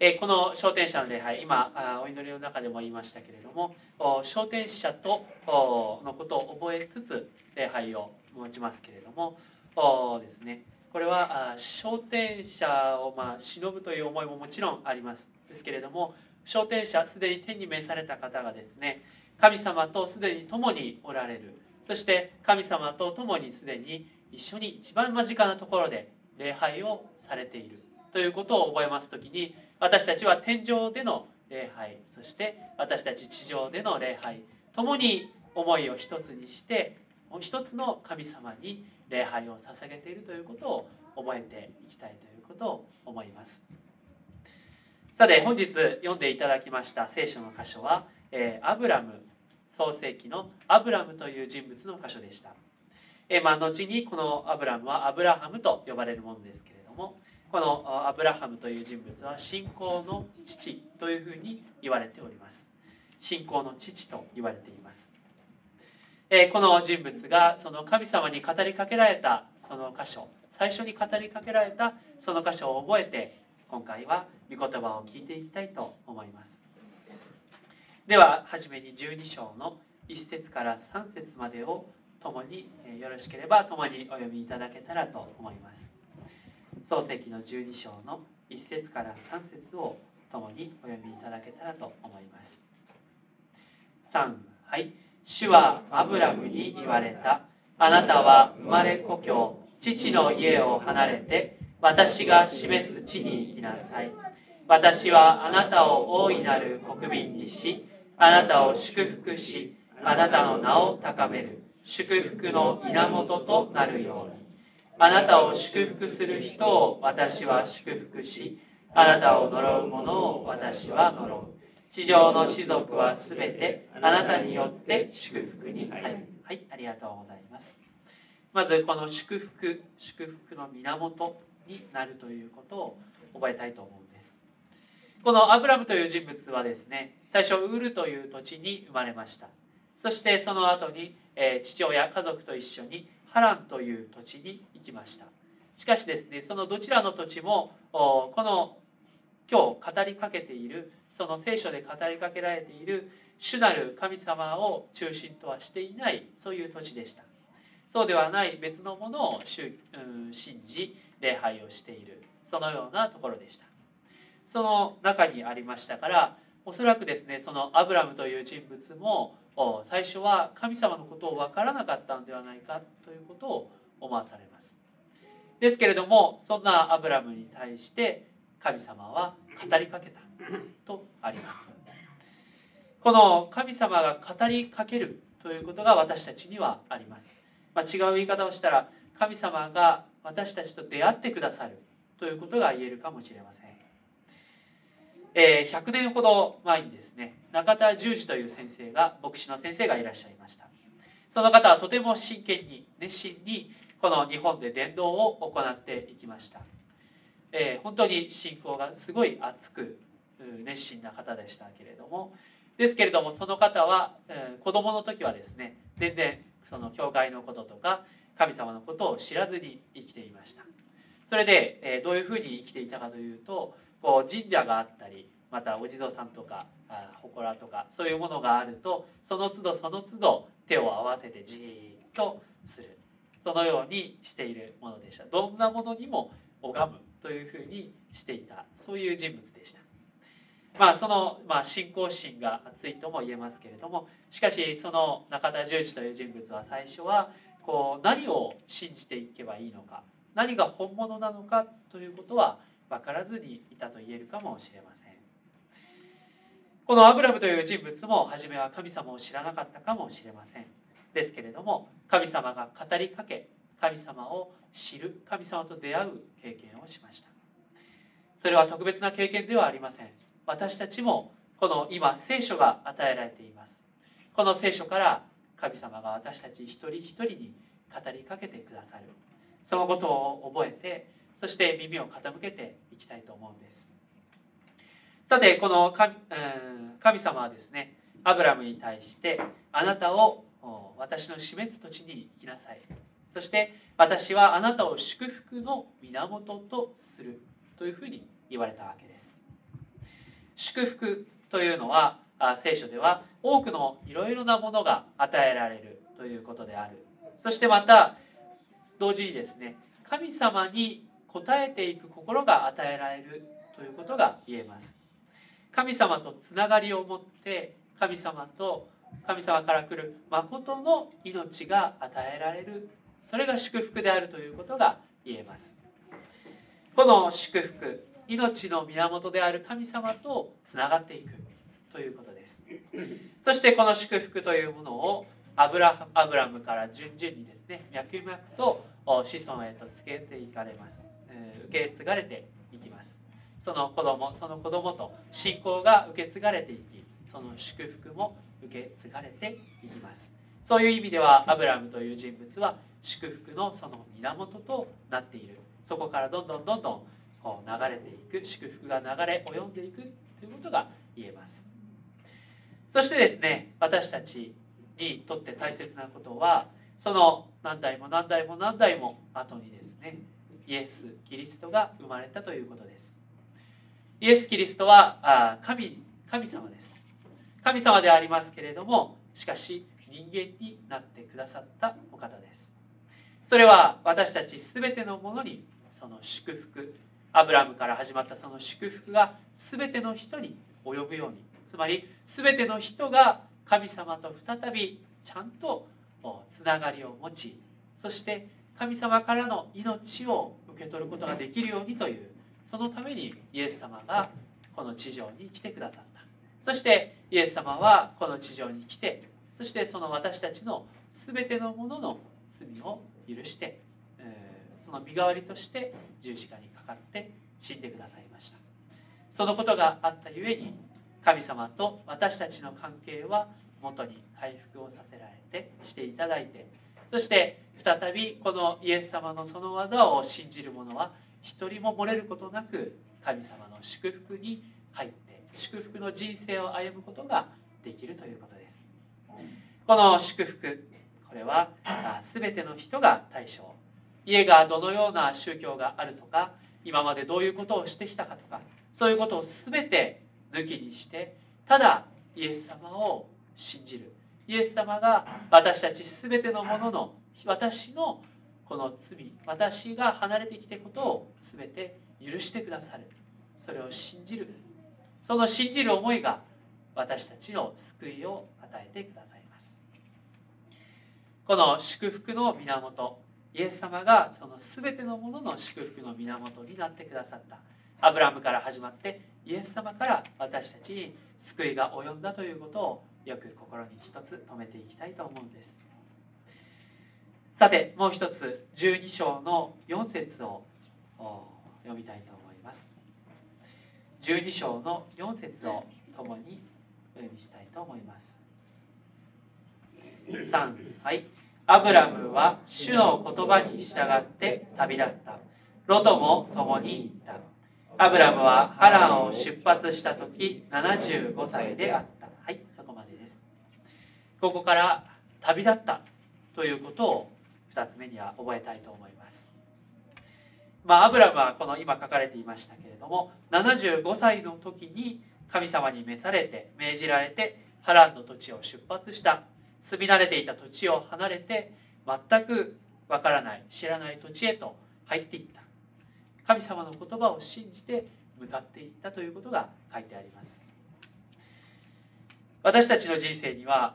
えこの昇天者の礼拝今お祈りの中でも言いましたけれども昇天者とのことを覚えつつ礼拝を持ちますけれどもですね。これは昇天者をまあ忍ぶという思いももちろんあります。ですけれども昇天者すでに天に召された方がですね神様とすでに共におられる。そして神様と共にすでに一緒に一番間近なところで礼拝をされている。ということを覚えます時に私たちは天上での礼拝そして私たち地上での礼拝共に思いを一つにして一つの神様に礼拝を捧げているということを覚えていきたいということを思います。さて本日読んでいただきました聖書の箇所は、えアブラム創世記のアブラムという人物の箇所でした、えま、後にこのアブラムはアブラハムと呼ばれるものですけれどもこのアブラハムという人物は信仰の父というふうに言われております。信仰の父と言われています。この人物がその神様に語りかけられたその箇所最初に語りかけられたその箇所を覚えて今回は御言葉を聞いていきたいと思います。では初めに12章の1節から3節までを共によろしければ共にお読みいただけたらと思います。創世記の12章の1節から3節を共にお読みいただけたらと思います。3はい。主はアブラムに言われた。あなたは生まれ故郷父の家を離れて私が示す地に行きなさい。私はあなたを大いなる国民にしあなたを祝福しあなたの名を高める祝福の源となるように。あなたを祝福する人を私は祝福し、あなたを呪う者を私は呪う。地上の士族はすべてあなたによって祝福に入る。はい、ありがとうございます。まずこの祝福、祝福の源になるということを覚えたいと思うんです。このアブラムという人物はですね、最初ウールという土地に生まれました。そしてその後に、え父親、家族と一緒にハランという土地に行きました。しかしですねそのどちらの土地もこの今日語りかけているその聖書で語りかけられている主なる神様を中心とはしていないそういう土地でした。そうではない別のものを信じ礼拝をしているそのようなところでした。その中にありましたからおそらくですねそのアブラムという人物も最初は神様のことを分からなかったのではないかということを思わされます。ですけれどもそんなアブラムに対して神様は語りかけたとあります。この神様が語りかけるということが私たちにはあります、まあ、違う言い方をしたら神様が私たちと出会ってくださるということが言えるかもしれません。え100年ほど前にですね中田十二という先生が牧師の先生がいらっしゃいました。その方はとても真剣に熱心にこの日本で伝道を行っていきました、えー、本当に信仰がすごい熱く熱心な方でしたけれども。ですけれどもその方は、えー、子供の時はですね全然その教会のこととか神様のことを知らずに生きていました。それで、えー、どういうふうに生きていたかというとこう神社があったりまたお地蔵さんとか祠とかそういうものがあるとその都度その都度手を合わせてじーっとする。そのようにしているものでした。どんなものにも拝むというふうにしていた。そういう人物でした。まあその、まあ、信仰心が熱いとも言えますけれどもしかしその中田十二という人物は最初はこう何を信じていけばいいのか何が本物なのかということは分からずにいたと言えるかもしれません。このアブラムという人物も初めは神様を知らなかったかもしれません。ですけれども神様が語りかけ神様を知る神様と出会う経験をしました。それは特別な経験ではありません。私たちもこの今聖書が与えられています。この聖書から神様が私たち一人一人に語りかけてくださる。そのことを覚えてそして耳を傾けていきたいと思うんです。さてこの神神様はですねアブラムに対してあなたを私の死滅土地に行きなさい。そして私はあなたを祝福の源とする。というふうに言われたわけです。祝福というのは聖書では多くのいろいろなものが与えられる。ということである。そしてまた同時にですね神様に応えていく心が与えられるということが言えます。神様とつながりを持って神様と神様から来る誠の命が与えられる。それが祝福であるということが言えます。この祝福命の源である神様とつながっていくということです。そしてこの祝福というものをアブラアブラムから順々にですね脈々と子孫へとつけていかれます、受け継がれていきます。その子供その子供と信仰が受け継がれていきその祝福も受け継がれていきます。そういう意味ではアブラムという人物は祝福のその源となっている。そこからどんどんどんどんこう流れていく祝福が流れ及んでいくということが言えます。そしてですね私たちにとって大切なことはその何代も何代も何代も後にですねイエス・キリストが生まれたということです。イエス・キリストは神神様です。神様でありますけれどもしかし人間になってくださったお方です。それは私たち全てのものにその祝福アブラムから始まったその祝福が全ての人に及ぶようにつまり全ての人が神様と再びちゃんとつながりを持ちそして神様からの命を受け取ることができるようにというそのためにイエス様がこの地上に来てくださった。そしてイエス様はこの地上に来てそしてその私たちの全てのものの罪を許してその身代わりとして十字架にかかって死んでくださいました。そのことがあったゆえに神様と私たちの関係は元に回復をさせられてしていただいてそして再びこのイエス様のその技を信じる者は一人も漏れることなく神様の祝福に入って祝福の人生を歩むことができるということです。この祝福これは全ての人が対象家がどのような宗教があるとか今までどういうことをしてきたかとかそういうことを全て抜きにしてただイエス様を信じる。イエス様が私たち全てのものの私のこの罪私が離れてきたことを全て許してくださる。それを信じるその信じる思いが私たちの救いを与えてくださいます。この祝福の源イエス様がその全てのものの祝福の源になってくださった。アブラムから始まってイエス様から私たちに救いが及んだということをよく心に一つ止めていきたいと思うんです。さてもう一つ12章の4節を読みたいと思います。12章の4節を共にお読みしたいと思います。3はい。アブラムは主の言葉に従って旅立った。ロトも共に行った。アブラムはハランを出発した時75歳であった。はいそこまでです。ここから旅立ったということを2つ目には覚えたいと思います。まあアブラムはこの今書かれていましたけれども75歳の時に神様に召されて命じられてハランの土地を出発した。住み慣れていた土地を離れて全くわからない知らない土地へと入っていった。神様の言葉を信じて向かっていったということが書いてあります。私たちの人生には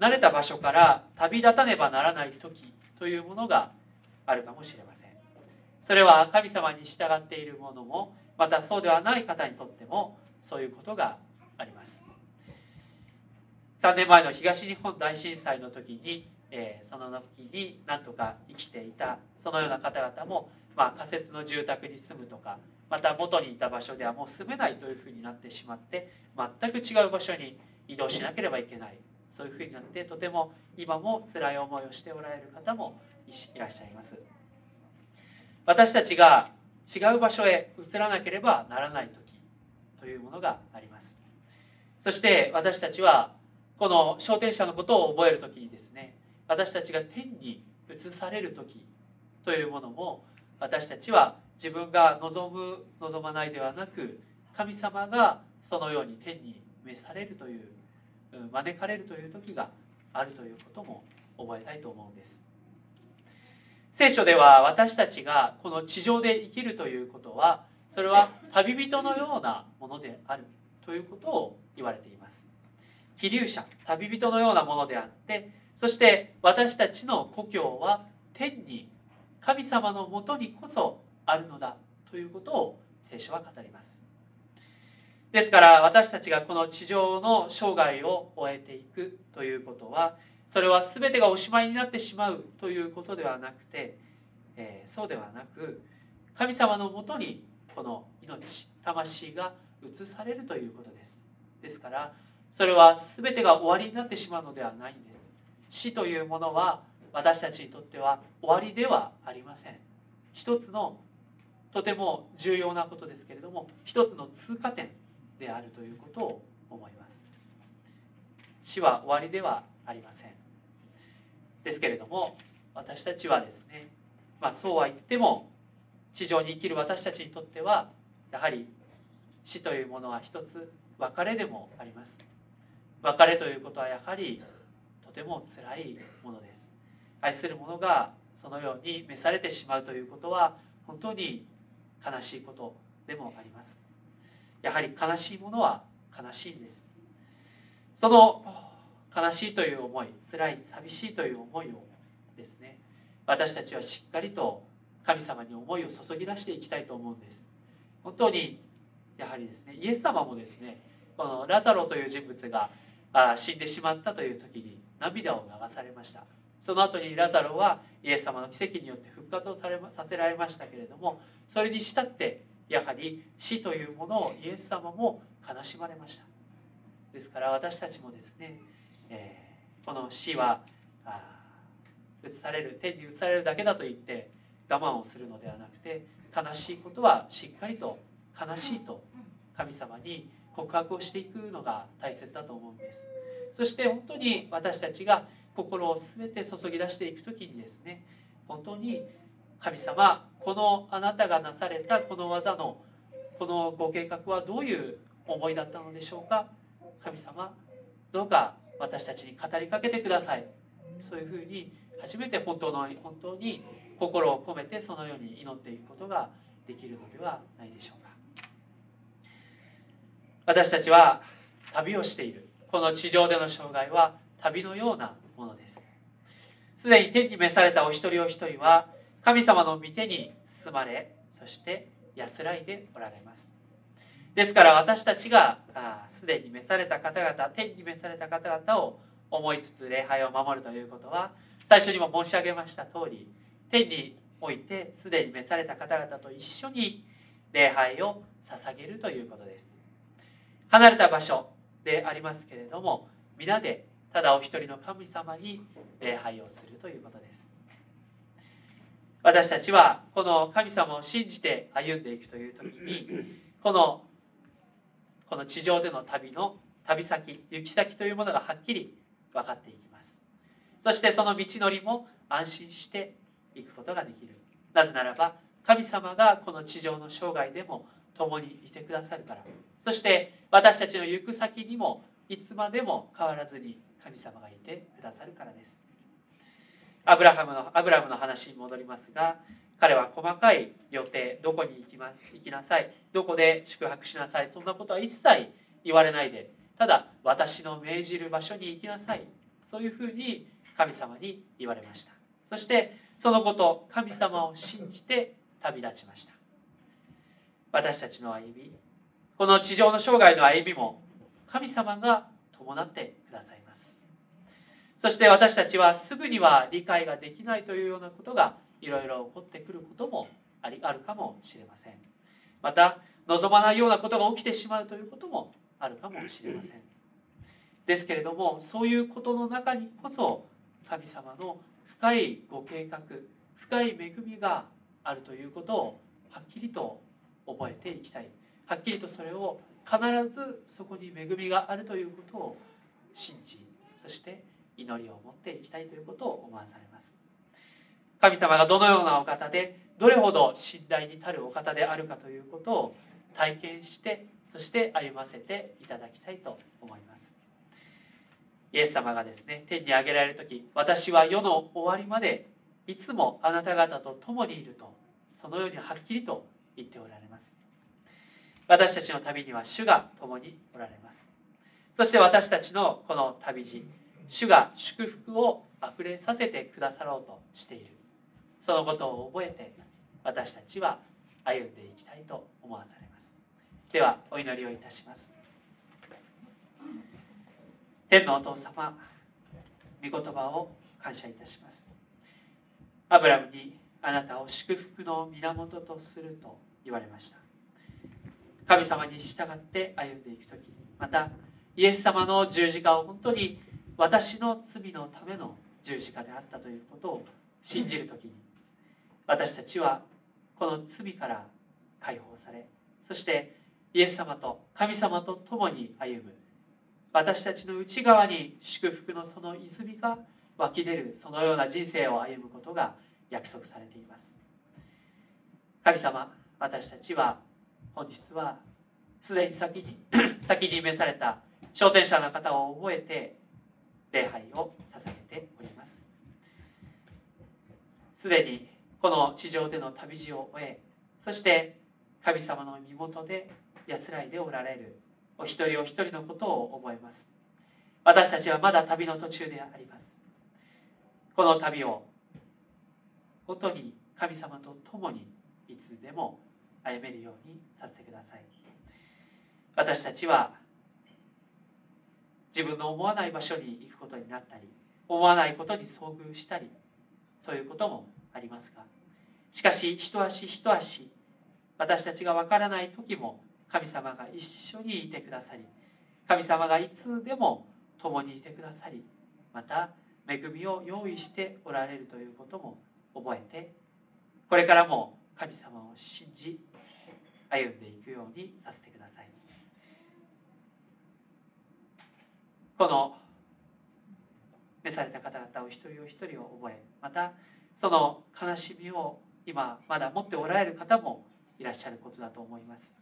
慣れた場所から旅立たねばならない時というものがあるかもしれません。それは神様に従っている者もまたそうではない方にとってもそういうことがあります。3年前の東日本大震災の時に、えー、その時に何とか生きていたそのような方々も、まあ、仮設の住宅に住むとかまた元にいた場所ではもう住めないというふうになってしまって全く違う場所に移動しなければいけない。そういうふうになってとても今も辛い思いをしておられる方もいらっしゃいます。私たちが違う場所へ移らなければならない時というものがあります。そして私たちはこの昇天者のことを覚える時にですね私たちが天に移される時というものも私たちは自分が望む望まないではなく神様がそのように天に召されるという招かれるという時があるということも覚えたいと思うんです。聖書では私たちがこの地上で生きるということはそれは旅人のようなものであるということを言われています。飛流者旅人のようなものであってそして私たちの故郷は天に神様のもとにこそあるのだということを聖書は語ります。ですから私たちがこの地上の生涯を終えていくということはそれは全てがおしまいになってしまうということではなくて、えー、そうではなく神様のもとにこの命魂が移されるということです。ですからそれは全てが終わりになってしまうのではないんです。死というものは私たちにとっては終わりではありません。一つのとても重要なことですけれども一つの通過点。であるということを思います。死は終わりではありません。ですけれども私たちはですね、まあ、そうは言っても地上に生きる私たちにとってはやはり死というものは一つ別れでもあります。別れということはやはりとても辛いものです。愛する者がそのように召されてしまうということは本当に悲しいことでもあります。やはり悲しいものは悲しいんです。その悲しいという思い辛い寂しいという思いをですね私たちはしっかりと神様に思いを注ぎ出していきたいと思うんです。本当にやはりですねイエス様もですねこのラザロという人物が死んでしまったという時に涙を流されました。その後にラザロはイエス様の奇跡によって復活をされさせられましたけれどもそれにしたってやはり死というものをイエス様も悲しまれました。ですから私たちもですね、えー、この死は移される天に移されるだけだと言って我慢をするのではなくて悲しいことはしっかりと悲しいと神様に告白をしていくのが大切だと思うんです。そして本当に私たちが心を全て注ぎ出していく時にですね本当に神様このあなたがなされたこの技のこのご計画はどういう思いだったのでしょうか？神様どうか私たちに語りかけてください。そういうふうに初めて本当の本当に心を込めてそのように祈っていくことができるのではないでしょうか。私たちは旅をしている。この地上での生涯は旅のようなものです。すでに天に召されたお一人お一人は神様の御手に包まれそして安らいでおられます。ですから私たちがすでに召された方々天に召された方々を思いつつ礼拝を守るということは最初にも申し上げました通り天においてすでに召された方々と一緒に礼拝を捧げるということです。離れた場所でありますけれども皆でただお一人の神様に礼拝をするということです。私たちはこの神様を信じて歩んでいくという時にこのこの地上での旅の旅先行き先というものがはっきり分かっていきます。そしてその道のりも安心していくことができる。なぜならば神様がこの地上の生涯でも共にいてくださるから。そして私たちの行く先にもいつまでも変わらずに神様がいてくださるからです。アブラハムのアブラムの話に戻りますが彼は細かい予定どこに行きます行きなさいどこで宿泊しなさいそんなことは一切言われないでただ私の命じる場所に行きなさいそういうふうに神様に言われました。そしてそのこと神様を信じて旅立ちました。私たちの歩みこの地上の生涯の歩みも神様が伴ってくださいそして私たちはすぐには理解ができないというようなことがいろいろ起こってくることもありあるかもしれません。また望まないようなことが起きてしまうということもあるかもしれません。ですけれどもそういうことの中にこそ神様の深いご計画深い恵みがあるということをはっきりと覚えていきたい。はっきりとそれを必ずそこに恵みがあるということを信じそして祈りを持っていきたいということを思わされます。神様がどのようなお方でどれほど信頼に足るお方であるかということを体験してそして歩ませていただきたいと思います。イエス様がですね天に上げられる時私は世の終わりまでいつもあなた方と共にいるとそのようにはっきりと言っておられます。私たちの旅には主が共におられます。そして私たちのこの旅路主が祝福をあふれさせてくださろうとしている。そのことを覚えて私たちは歩んでいきたいと思わされます。ではお祈りをいたします。天のお父様御言葉を感謝いたします。アブラムにあなたを祝福の源とすると言われました。神様に従って歩んでいく時またイエス様の十字架を本当に私の罪のための十字架であったということを信じる時に私たちはこの罪から解放されそしてイエス様と神様と共に歩む。私たちの内側に祝福のその泉が湧き出るそのような人生を歩むことが約束されています。神様私たちは本日はすでに先に 先に召された昇天者の方を覚えて礼拝を捧げております。すでにこの地上での旅路を終えそして神様の身元で安らいでおられるお一人お一人のことを覚えます。私たちはまだ旅の途中であります。この旅を本当に神様と共にいつでも歩めるようにさせてください。私たちは自分の思わない場所に行くことになったり思わないことに遭遇したりそういうこともありますが。しかし一足一足私たちがわからない時も神様が一緒にいてくださり神様がいつでも共にいてくださりまた恵みを用意しておられるということも覚えてこれからも神様を信じ歩んでいくようにさせてください。この召された方々を一人お一人を覚えまたその悲しみを今まだ持っておられる方もいらっしゃることだと思います。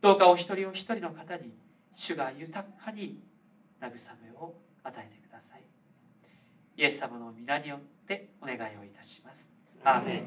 どうかお一人お一人の方に主が豊かに慰めを与えてください。イエス様の皆によってお願いをいたします。アーメン。